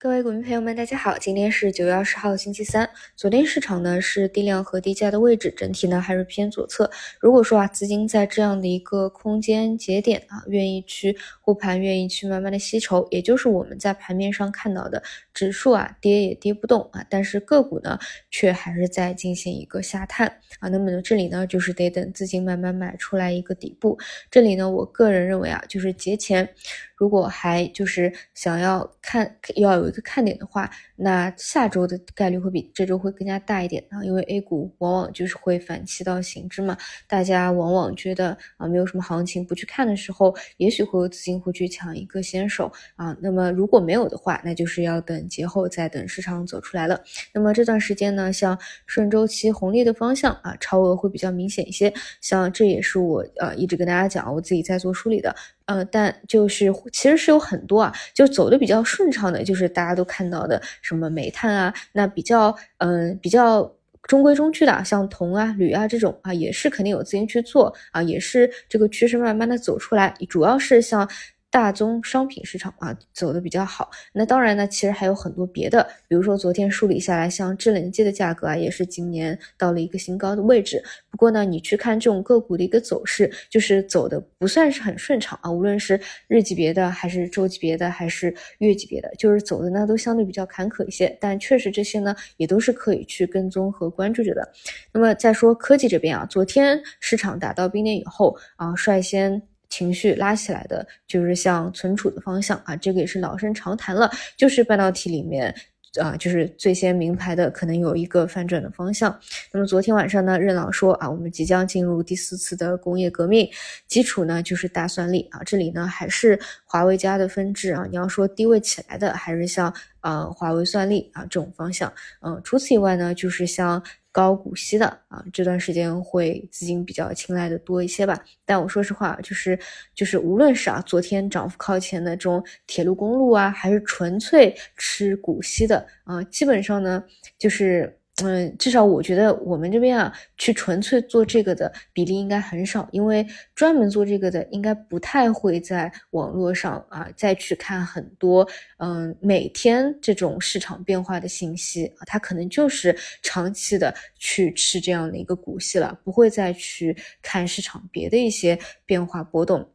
各位股民朋友们，大家好，今天是九月二十号，星期三。昨天市场呢是低量和低价的位置，整体呢还是偏左侧。如果说啊，资金在这样的一个空间节点啊，愿意去护盘，愿意去慢慢的吸筹，也就是我们在盘面上看到的指数啊跌也跌不动啊，但是个股呢却还是在进行一个下探啊。那么呢，这里呢就是得等资金慢慢买出来一个底部。这里呢，我个人认为啊，就是节前。如果还就是想要看要有一个看点的话，那下周的概率会比这周会更加大一点啊，因为 A 股往往就是会反其道行之嘛，大家往往觉得啊没有什么行情不去看的时候，也许会有资金会去抢一个先手啊。那么如果没有的话，那就是要等节后再等市场走出来了。那么这段时间呢，像顺周期红利的方向啊，超额会比较明显一些。像这也是我呃一直跟大家讲，我自己在做梳理的。呃，但就是其实是有很多啊，就走的比较顺畅的，就是大家都看到的什么煤炭啊，那比较嗯比较中规中矩的，像铜啊、铝啊这种啊，也是肯定有资金去做啊，也是这个趋势慢慢的走出来，主要是像。大宗商品市场啊走的比较好，那当然呢，其实还有很多别的，比如说昨天梳理下来，像制冷剂的价格啊，也是今年到了一个新高的位置。不过呢，你去看这种个股的一个走势，就是走的不算是很顺畅啊，无论是日级别的，还是周级别的，还是月级别的，就是走的呢都相对比较坎坷一些。但确实这些呢，也都是可以去跟踪和关注着的。那么再说科技这边啊，昨天市场打到冰点以后啊，率先。情绪拉起来的，就是像存储的方向啊，这个也是老生常谈了，就是半导体里面啊，就是最先明牌的，可能有一个反转的方向。那么昨天晚上呢，任老说啊，我们即将进入第四次的工业革命，基础呢就是大算力啊，这里呢还是华为家的分支啊，你要说低位起来的，还是像呃华为算力啊这种方向，嗯，除此以外呢，就是像。高股息的啊，这段时间会资金比较青睐的多一些吧。但我说实话，就是就是无论是啊，昨天涨幅靠前的这种铁路公路啊，还是纯粹吃股息的啊，基本上呢就是。嗯，至少我觉得我们这边啊，去纯粹做这个的比例应该很少，因为专门做这个的应该不太会在网络上啊再去看很多嗯每天这种市场变化的信息啊，他可能就是长期的去吃这样的一个股息了，不会再去看市场别的一些变化波动。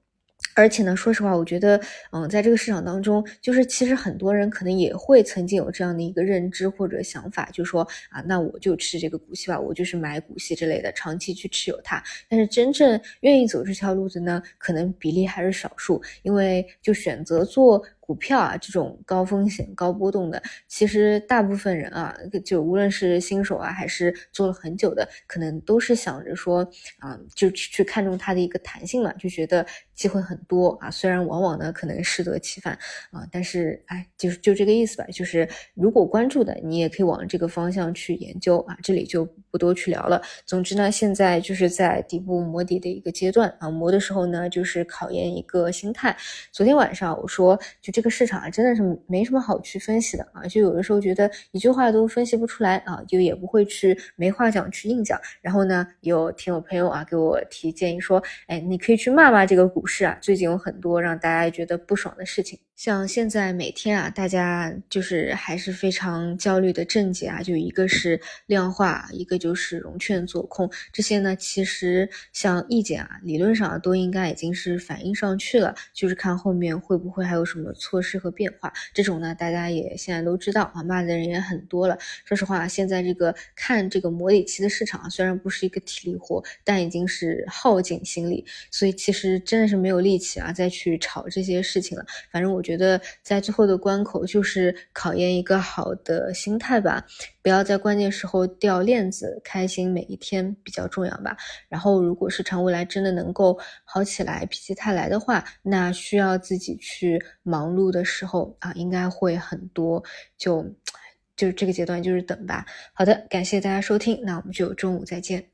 而且呢，说实话，我觉得，嗯，在这个市场当中，就是其实很多人可能也会曾经有这样的一个认知或者想法，就说啊，那我就吃这个股息吧，我就是买股息之类的，长期去持有它。但是真正愿意走这条路子呢，可能比例还是少数，因为就选择做。股票啊，这种高风险、高波动的，其实大部分人啊，就无论是新手啊，还是做了很久的，可能都是想着说，啊，就去看中它的一个弹性嘛，就觉得机会很多啊。虽然往往呢可能适得其反啊，但是哎，就是就这个意思吧。就是如果关注的，你也可以往这个方向去研究啊。这里就不多去聊了。总之呢，现在就是在底部磨底的一个阶段啊，磨的时候呢，就是考验一个心态。昨天晚上我说就。这这个市场啊，真的是没什么好去分析的啊，就有的时候觉得一句话都分析不出来啊，就也不会去没话讲去硬讲。然后呢，有听友朋友啊给我提建议说，哎，你可以去骂骂这个股市啊，最近有很多让大家觉得不爽的事情。像现在每天啊，大家就是还是非常焦虑的症结啊，就一个是量化，一个就是融券做空，这些呢，其实像意见啊，理论上都应该已经是反映上去了，就是看后面会不会还有什么措施和变化。这种呢，大家也现在都知道啊，骂的人也很多了。说实话，现在这个看这个模拟期的市场啊，虽然不是一个体力活，但已经是耗尽心力，所以其实真的是没有力气啊，再去炒这些事情了。反正我觉。觉得在最后的关口，就是考验一个好的心态吧，不要在关键时候掉链子，开心每一天比较重要吧。然后，如果市场未来真的能够好起来，否极泰来的话，那需要自己去忙碌的时候啊，应该会很多。就就这个阶段就是等吧。好的，感谢大家收听，那我们就中午再见。